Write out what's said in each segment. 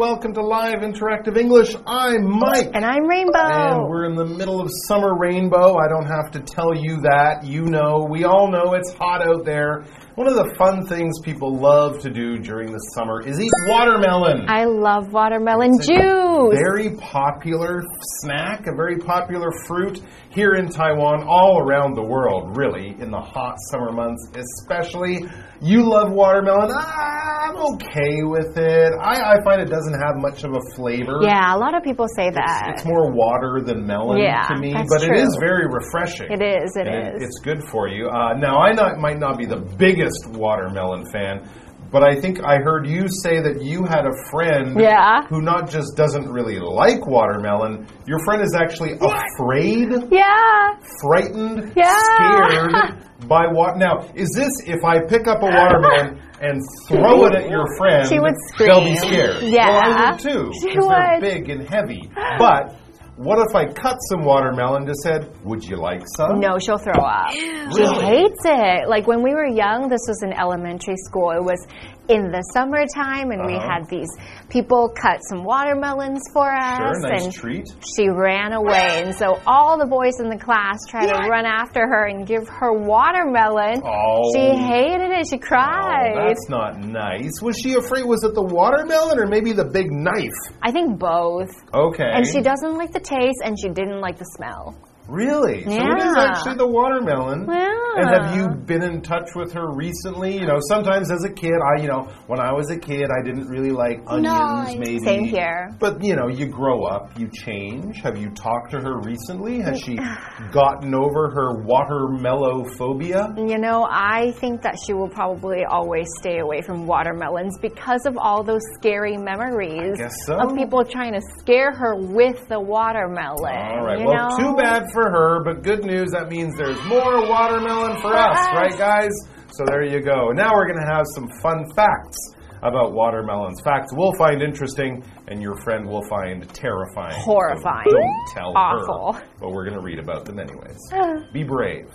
Welcome to Live Interactive English. I'm Mike. And I'm Rainbow. And we're in the middle of summer rainbow. I don't have to tell you that. You know, we all know it's hot out there. One of the fun things people love to do during the summer is eat watermelon. I love watermelon It's juice. Very popular snack, a very popular fruit here in Taiwan, all around the world, really, in the hot summer months, especially. You love watermelon. I'm okay with it. I, I find it doesn't have much of a flavor. yeah, a lot of people say that. It's more water than melon Yeah, to me, but it is very refreshing. It is, it and is. It's good for you. Uh, now, I not, might not be the biggest watermelon fan, but I think I heard you say that you had a friend Yeah. who not just doesn't really like watermelon, your friend is actually afraid, yeah. frightened, Yeah. scared by what. Now, is this if I pick up a watermelon and throw it at your friend, She would scream. they'll be scared? Yeah. Well, I would too. She because they're big and heavy. But what if I cut some watermelon just said, Would you like some? No, she'll throw up. She hates it. Like when we were young, this was in elementary school. It was in the summertime, and we Uh-huh. had these people cut some watermelons for us. Sure, nice and treat. she ran away. And so all the boys in the class tried to run after her and give her watermelon. Oh. She hated it. She Oh, cried. that's not nice. Was she afraid? Was it the watermelon or maybe the big knife? I think both. Okay. And she doesn't like the taste and she didn't like the smell. Really? Yeah. So it is actually the watermelon. Yeah. And have you been in touch with her recently? You know, sometimes as a kid, I, you know, when I was a kid, I didn't really like onions, maybe. Same here. But, you know, you grow up, you change. Have you talked to her recently? Has she gotten over her watermelon phobia? You know, I think that she will probably always stay away from watermelons because of all those scary memories guess so. of people trying to scare her with the watermelon. All right. Well, know? too bad for her, but good news. That means there's more watermelon for us, right, guys? So there you go. Now we're going to have some fun facts about watermelons. Facts we'll find interesting, and your friend will find terrifying. So Horrifying. don't tell Awful. her. But we're going to read about them anyways. Be brave.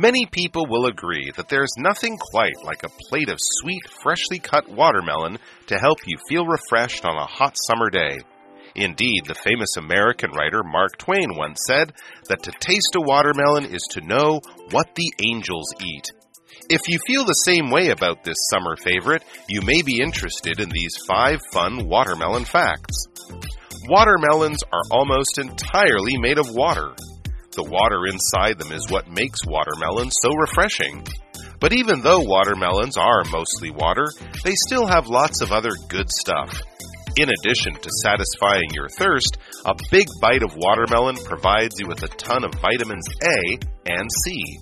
Many people will agree that there's nothing quite like a plate of sweet, freshly cut watermelon to help you feel refreshed on a hot summer day. Indeed, the famous American writer Mark Twain once said that to taste a watermelon is to know what the angels eat. If you feel the same way about this summer favorite, you may be interested in these five fun watermelon facts. Watermelons are almost entirely made of water. The water inside them is what makes watermelons so refreshing. But even though watermelons are mostly water, they still have lots of other good stuff. In addition to satisfying your thirst, a big bite of watermelon provides you with a ton of vitamins A and C.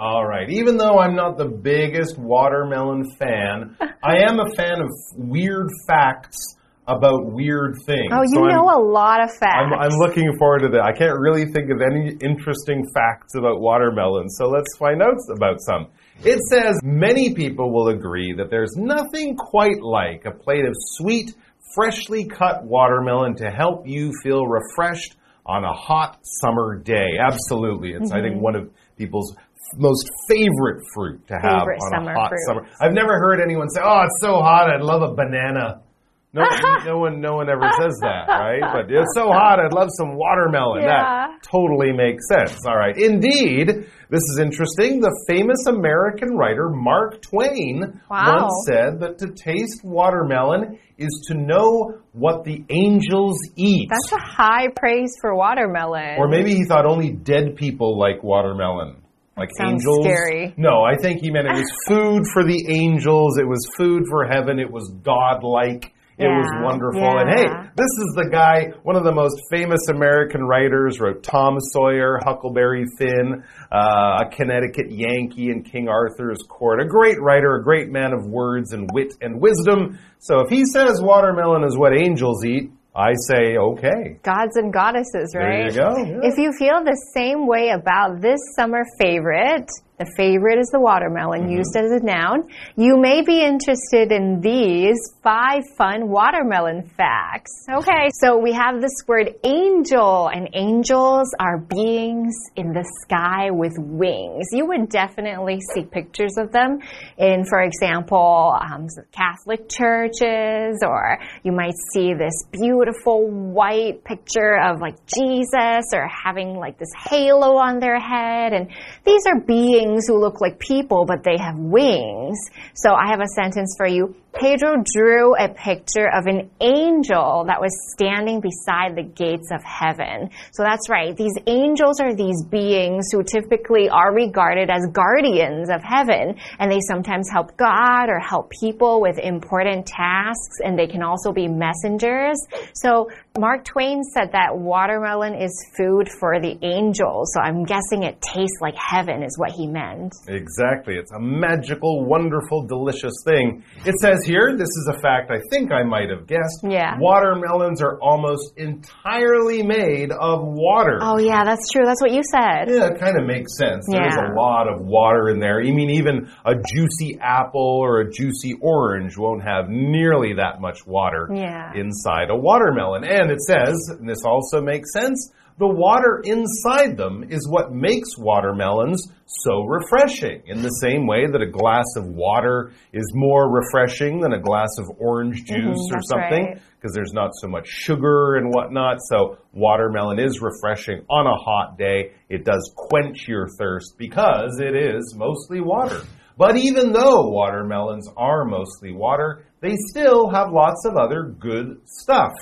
All right. Even though I'm not the biggest watermelon fan, I am a fan of weird facts about weird things. Oh, you So I'm- know a lot of facts. I'm, I'm looking forward to that. I can't really think of any interesting facts about watermelons, so let's find out about some. It says many people will agree that there's nothing quite like a plate of sweet, freshly cut watermelon to help you feel refreshed on a hot summer day. Absolutely. It's, I Mm-hmm. think, one of people's most favorite fruit to have Favorite on a hot fruit. summer. I've never heard anyone say, "Oh, it's so hot, I'd love a banana." No, no one, no one ever says that, right? But it's so hot, I'd love some watermelon. Yeah. That totally makes sense. All right. Indeed, this is interesting. The famous American writer Mark Twain Wow. once said that to taste watermelon is to know what the angels eat. That's a high praise for watermelon. Or maybe he thought only dead people like watermelon. Like sounds angels. scary. No, I think he meant it was food for the angels. It was food for heaven. It was godlike. It was Yeah, wonderful. And hey, this is the guy, one of the most famous American writers, wrote Tom Sawyer, Huckleberry Finn, uh, a Connecticut Yankee in King Arthur's court. A great writer, a great man of words and wit and wisdom. So if he says watermelon is what angels eat, I say okay. Gods and goddesses, right? There you go. Yeah. If you feel the same way about this summer favorite, The favorite is the watermelon, Mm-hmm. used as a noun. You may be interested in these five fun watermelon facts. Okay, so we have this word angel, and angels are beings in the sky with wings. You would definitely see pictures of them in, for example, um, Catholic churches, or you might see this beautiful white picture of like Jesus or having like this halo on their head. And these are beings who look like people, but they have wings. So I have a sentence for you. Pedro drew a picture of an angel that was standing beside the gates of heaven. So that's right. These angels are these beings who typically are regarded as guardians of heaven, and they sometimes help God or help people with important tasks, and they can also be messengers. So Mark Twain said that watermelon is food for the angels. So I'm guessing it tastes like heaven is what he meant. Exactly. It's a magical, wonderful, delicious thing. It says here, this is a fact I think I might have guessed. Yeah. Watermelons are almost entirely made of water. Oh yeah, that's true. That's what you said. Yeah, it kind of makes sense. There's a lot of water in there. I mean even a juicy apple or a juicy orange won't have nearly that much water Yeah. inside a watermelon. And it says, and this also makes sense, the water inside them is what makes watermelons so refreshing. In the same way that a glass of water is more refreshing than a glass of orange juice or Mm-hmm, that's something right. because there's not so much sugar and whatnot. So watermelon is refreshing on a hot day. It does quench your thirst because it is mostly water. But even though watermelons are mostly water, they still have lots of other good stuff.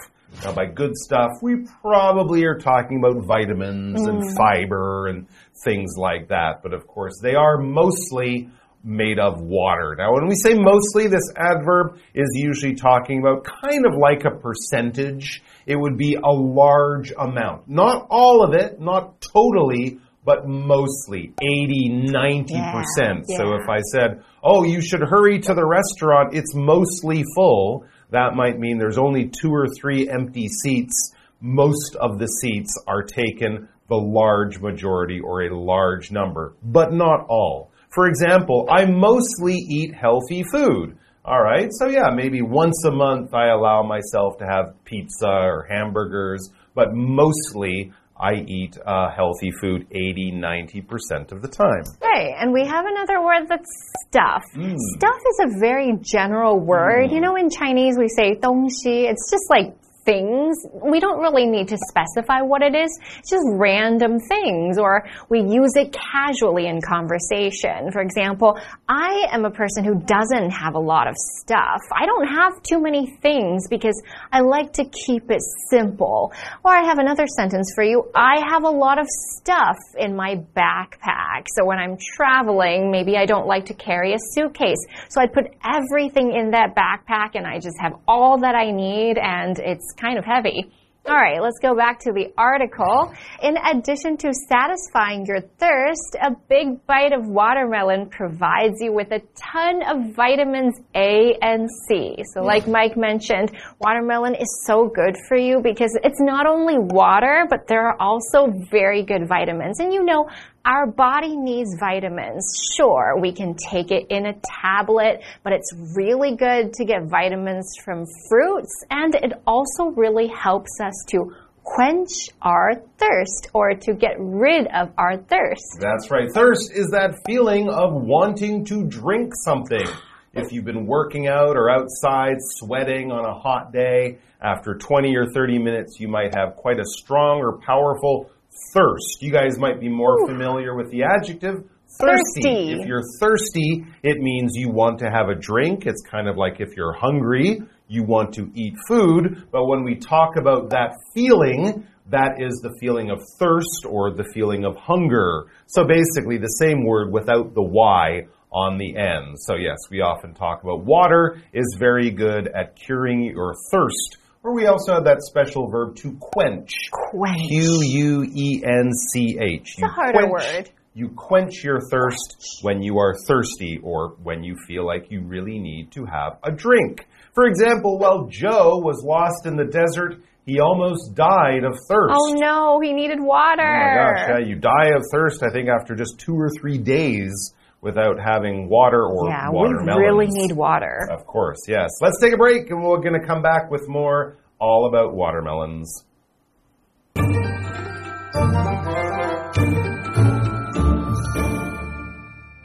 Now, by good stuff, we probably are talking about vitamins and mm. fiber and things like that. But of course, they are mostly made of water. Now, when we say mostly, this adverb is usually talking about kind of like a percentage. It would be a large amount. Not all of it, not totally, but mostly 80, 90%. Yeah, So yeah. if I said, oh, you should hurry to the restaurant, it's mostly full, that might mean there's only two or three empty seats. Most of the seats are taken, the large majority or a large number, but not all. For example, I mostly eat healthy food. All right, so yeah, maybe once a month I allow myself to have pizza or hamburgers, but mostly I eat uh, healthy food 80, 90% of the time. Right, and we have another word that's stuff. Stuff is a very general word. You know, in Chinese we say 东西. It's just like things. We don't really need to specify what it is. It's just random things, or we use it casually in conversation. For example, I am a person who doesn't have a lot of stuff. I don't have too many things because I like to keep it simple. Or I have another sentence for you. I have a lot of stuff in my backpack. So when I'm traveling, maybe I don't like to carry a suitcase. So I'd put everything in that backpack and I just have all that I need and it's kind of heavy. All right, let's go back to the article. In addition to satisfying your thirst, a big bite of watermelon provides you with a ton of vitamins A and C. So, hmm. like Mike mentioned, watermelon is so good for you because it's not only water, but there are also very good vitamins. And you know, our body needs vitamins. Sure, we can take it in a tablet, but it's really good to get vitamins from fruits, and it also really helps us to quench our thirst or to get rid of our thirst. That's right. Thirst is that feeling of wanting to drink something. If you've been working out or outside sweating on a hot day, after 20 or 30 minutes, you might have quite a strong or powerful thirst. You guys might be more familiar with the adjective thirsty. Thirsty. If you're thirsty, it means you want to have a drink. It's kind of like if you're hungry, you want to eat food. But when we talk about that feeling, that is the feeling of thirst or the feeling of hunger. So basically, the same word without the Y on the end. So, yes, we often talk about water is very good at curing your thirst. Or we also have that special verb to quench. Quench. Q U E N C H. It's a harder word. You quench your thirst when you are thirsty or when you feel like you really need to have a drink. For example, while Joe was lost in the desert, he almost died of thirst. Oh no, he needed water. Oh my gosh, yeah, you die of thirst, I think, after just two or three days without having water or yeah, watermelons. we really need water. Of course, yes. Let's take a break and we're going to come back with more all about watermelons.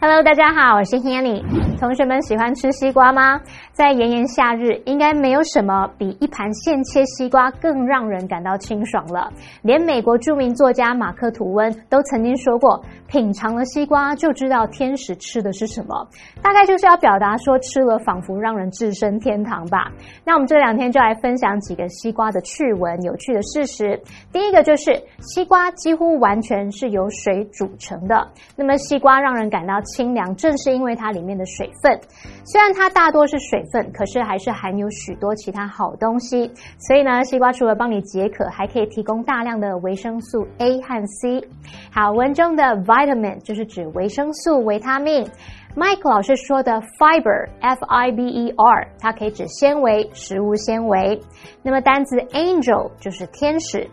Hello，大家好，我是 Hanny。同学们喜欢吃西瓜吗？ 在炎炎夏日，应该没有什么比一盘现切西瓜更让人感到清爽了。连美国著名作家马克·吐温都曾经说过：“品尝了西瓜，就知道天使吃的是什么。”大概就是要表达说，吃了仿佛让人置身天堂吧。那我们这两天就来分享几个西瓜的趣闻、有趣的事实。第一个就是西瓜几乎完全是由水煮成的。那么西瓜让人感到清凉，正是因为它里面的水分。虽然它大多是水分，可是还是含有许多其他好东西。所以呢，西瓜除了帮你解渴，还可以提供大量的维生素 A 和 C。好，文中的 vitamin 就是指维生素、维他命。Mike 老师说的 fiber，f i b e r，它可以指纤维、食物纤维。那么单词 angel 就是天使。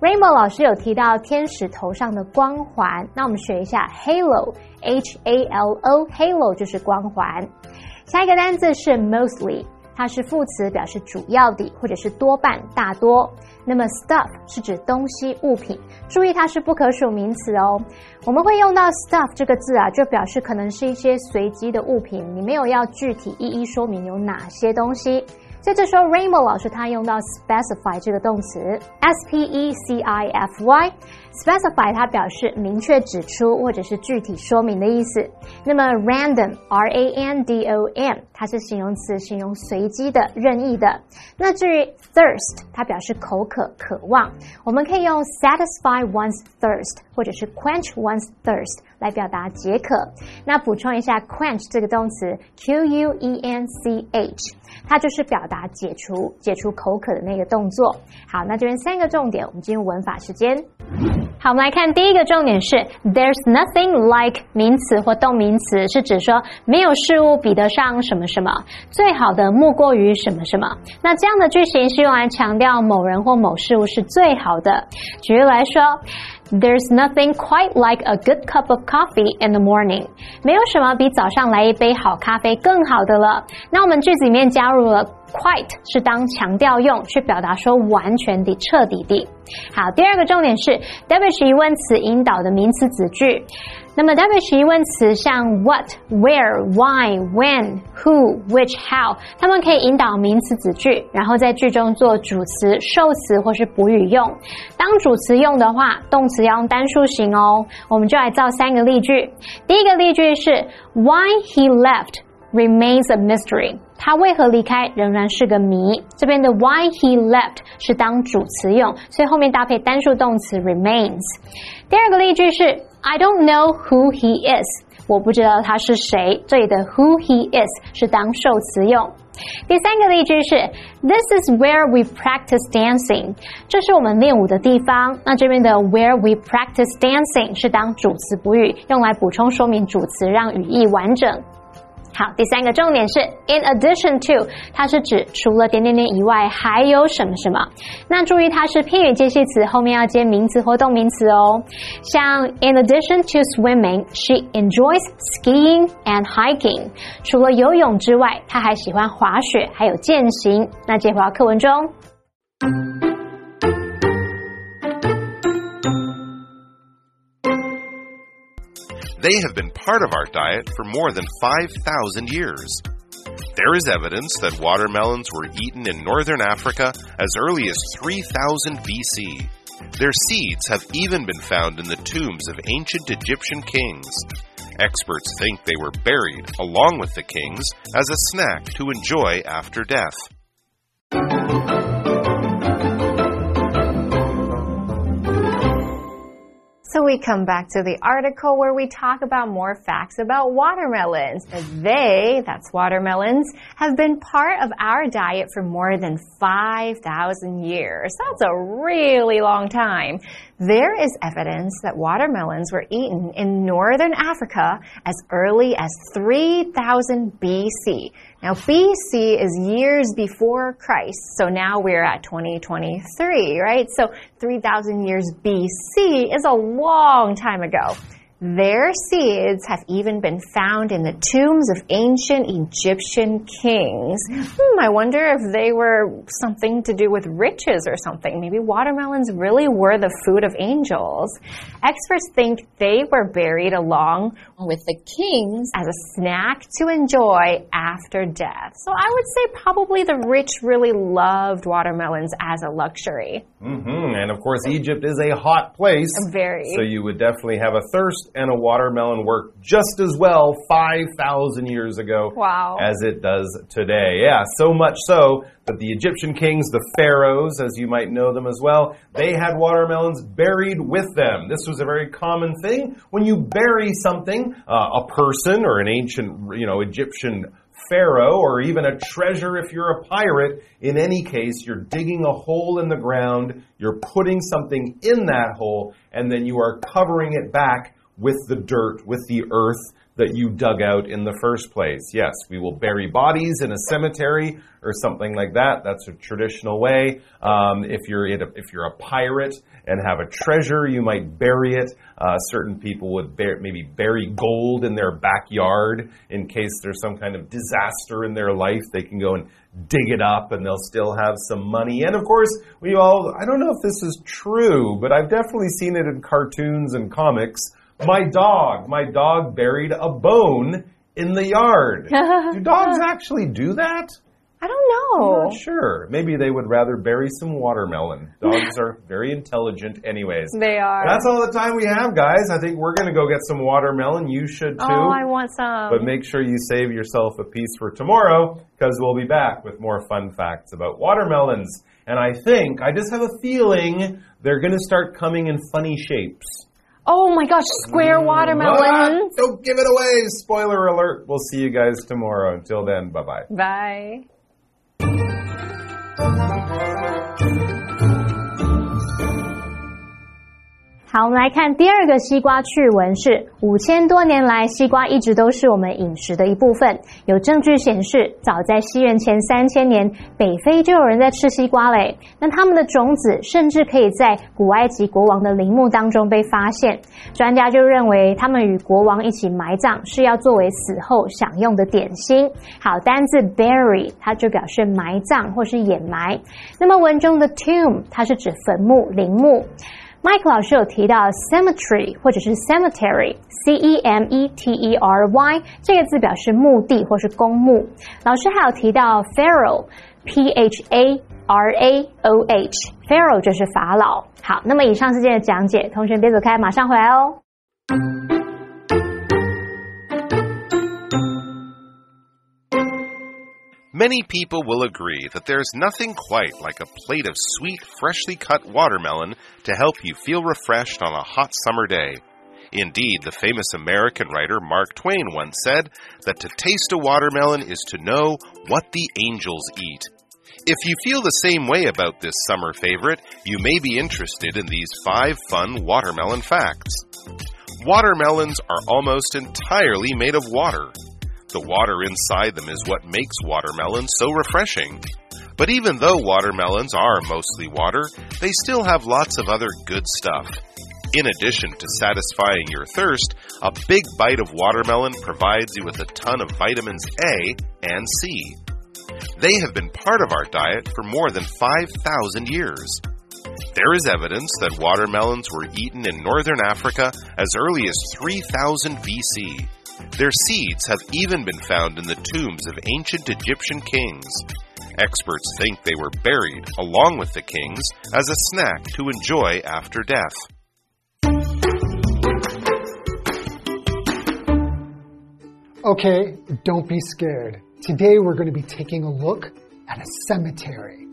Rainbow 老师有提到天使头上的光环，那我们学一下 halo，h a l o，halo 就是光环。下一个单字是 mostly，它是副词，表示主要的或者是多半、大多。那么 stuff 是指东西、物品，注意它是不可数名词哦。我们会用到 stuff 这个字啊，就表示可能是一些随机的物品，你没有要具体一一说明有哪些东西。所以这时候，Rainbow 老师他用到 specify 这个动词，s p e c i f y Specify 它表示明确指出或者是具体说明的意思。那么 random，r a n d o m，它是形容词，形容随机的、任意的。那至于 thirst，它表示口渴、渴望，我们可以用 satisfy one's thirst，或者是 quench one's thirst 来表达解渴。那补充一下，quench 这个动词，q u e n c h，它就是表达解除、解除口渴的那个动作。好，那这边三个重点，我们进入文法时间。好，我们来看第一个重点是 There's nothing like 名词或动名词，是指说没有事物比得上什么什么，最好的莫过于什么什么。那这样的句型是用来强调某人或某事物是最好的。举例来说。There's nothing quite like a good cup of coffee in the morning。没有什么比早上来一杯好咖啡更好的了。那我们句子里面加入了 quite，是当强调用，去表达说完全的、彻底的。好，第二个重点是 WH 疑问词引导的名词子句。那么 WH 疑问词像 what、where、why、when、who、which、how，它们可以引导名词子句，然后在句中做主词、受词或是补语用。当主词用的话，动词要用单数型哦。我们就来造三个例句。第一个例句是 Why he left remains a mystery。他为何离开仍然是个谜。这边的 Why he left 是当主词用，所以后面搭配单数动词 remains。第二个例句是。I don't know who he is，我不知道他是谁。这里的 who he is 是当受词用。第三个例句是 This is where we practice dancing，这是我们练舞的地方。那这边的 where we practice dancing 是当主词补语，用来补充说明主词，让语义完整。 好，第三个重点是 in addition to，它是指除了点点点以外还有什么什么。那注意它是偏语接系词，后面要接名词或动名词哦。像 in addition to swimming，she enjoys skiing and hiking。除了游泳之外，她还喜欢滑雪，还有健行。那接回到课文中。They have been part of our diet for more than 5,000 years. There is evidence that watermelons were eaten in northern Africa as early as 3000 BC. Their seeds have even been found in the tombs of ancient Egyptian kings. Experts think they were buried along with the kings as a snack to enjoy after death. We come back to the article where we talk about more facts about watermelons. They, that's watermelons, have been part of our diet for more than 5,000 years. That's a really long time. There is evidence that watermelons were eaten in northern Africa as early as 3000 BC. Now, BC is years before Christ. So now we're at 2023, right? So 3,000 years BC is a long time ago. Their seeds have even been found in the tombs of ancient Egyptian kings. Hmm, I wonder if they were something to do with riches or something. Maybe watermelons really were the food of angels. Experts think they were buried along with the kings as a snack to enjoy after death. So I would say probably the rich really loved watermelons as a luxury. Mm -hmm. And of course, Egypt is a hot place. Very. So you would definitely have a thirst and a watermelon work just as well 5,000 years ago wow. as it does today. Yeah, so much so that the Egyptian kings, the pharaohs, as you might know them as well, they had watermelons buried with them. This was a very common thing. When you bury something, uh, a person or an ancient, you know, Egyptian pharaoh or even a treasure if you're a pirate. In any case, you're digging a hole in the ground, you're putting something in that hole, and then you are covering it back with the dirt, with the earth that you dug out in the first place. Yes, we will bury bodies in a cemetery or something like that. That's a traditional way. Um, if you're a, if you're a pirate and have a treasure, you might bury it. Uh, certain people would bear, maybe bury gold in their backyard in case there's some kind of disaster in their life. They can go and dig it up and they'll still have some money. And of course, we all, I don't know if this is true, but I've definitely seen it in cartoons and comics my dog, my dog buried a bone in the yard. do dogs actually do that? I don't know. I'm not sure. Maybe they would rather bury some watermelon. Dogs are very intelligent, anyways. They are. That's all the time we have, guys. I think we're going to go get some watermelon. You should oh, too. Oh, I want some. But make sure you save yourself a piece for tomorrow because we'll be back with more fun facts about watermelons. And I think, I just have a feeling they're going to start coming in funny shapes. Oh my gosh, square watermelons. don't give it away. Spoiler alert. We'll see you guys tomorrow. Until then, bye-bye. Bye. 好，我们来看第二个西瓜趣闻是：五千多年来，西瓜一直都是我们饮食的一部分。有证据显示，早在西元前三千年，北非就有人在吃西瓜嘞。那他们的种子甚至可以在古埃及国王的陵墓当中被发现。专家就认为，他们与国王一起埋葬，是要作为死后享用的点心。好，单字 bury 它就表示埋葬或是掩埋。那么文中的 tomb 它是指坟墓、陵墓。Mike 老师有提到 cemetery 或者是 cemetery，c e m e t e r y 这个字表示墓地或是公墓。老师还有提到 pharaoh，p h a r a o h，pharaoh 就是法老。好，那么以上是今天的讲解，同学别走开，马上回来哦。Many people will agree that there's nothing quite like a plate of sweet, freshly cut watermelon to help you feel refreshed on a hot summer day. Indeed, the famous American writer Mark Twain once said that to taste a watermelon is to know what the angels eat. If you feel the same way about this summer favorite, you may be interested in these five fun watermelon facts. Watermelons are almost entirely made of water. The water inside them is what makes watermelons so refreshing. But even though watermelons are mostly water, they still have lots of other good stuff. In addition to satisfying your thirst, a big bite of watermelon provides you with a ton of vitamins A and C. They have been part of our diet for more than 5,000 years. There is evidence that watermelons were eaten in northern Africa as early as 3000 BC. Their seeds have even been found in the tombs of ancient Egyptian kings. Experts think they were buried along with the kings as a snack to enjoy after death. Okay, don't be scared. Today we're going to be taking a look at a cemetery.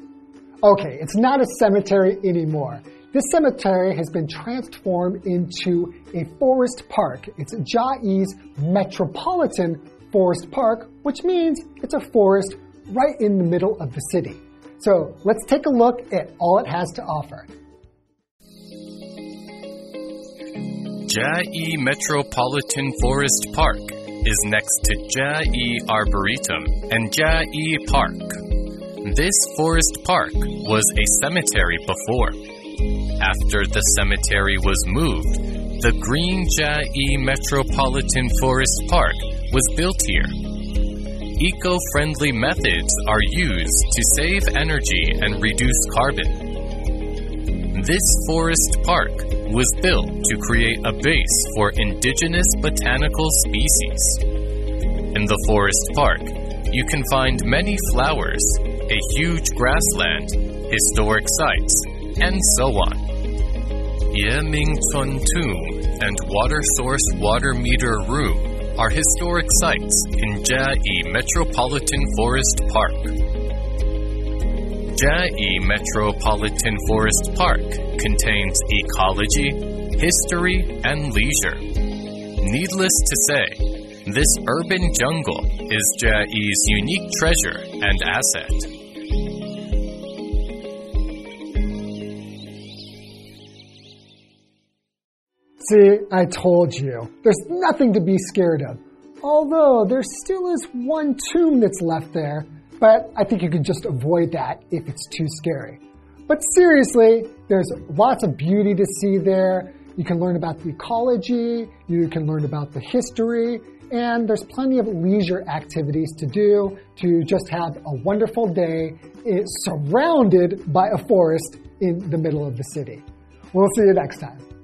Okay, it's not a cemetery anymore. This cemetery has been transformed into a forest park. It's Chiayi's Metropolitan Forest Park, which means it's a forest right in the middle of the city. So let's take a look at all it has to offer. Chiayi Metropolitan Forest Park is next to Chiayi Arboretum and Chiayi Park. This forest park was a cemetery before. After the cemetery was moved, the Green Chiayi Metropolitan Forest Park was built here. Eco friendly methods are used to save energy and reduce carbon. This forest park was built to create a base for indigenous botanical species. In the forest park, you can find many flowers, a huge grassland, historic sites, and so on. Yemingchun Tomb and Water Source Water Meter Room are historic sites in Chiayi Metropolitan Forest Park. Chiayi Metropolitan Forest Park contains ecology, history, and leisure. Needless to say, this urban jungle is Chiayi's unique treasure and asset. See, I told you. There's nothing to be scared of. Although there still is one tomb that's left there, but I think you can just avoid that if it's too scary. But seriously, there's lots of beauty to see there. You can learn about the ecology, you can learn about the history, and there's plenty of leisure activities to do to just have a wonderful day eh, surrounded by a forest in the middle of the city. We'll see you next time.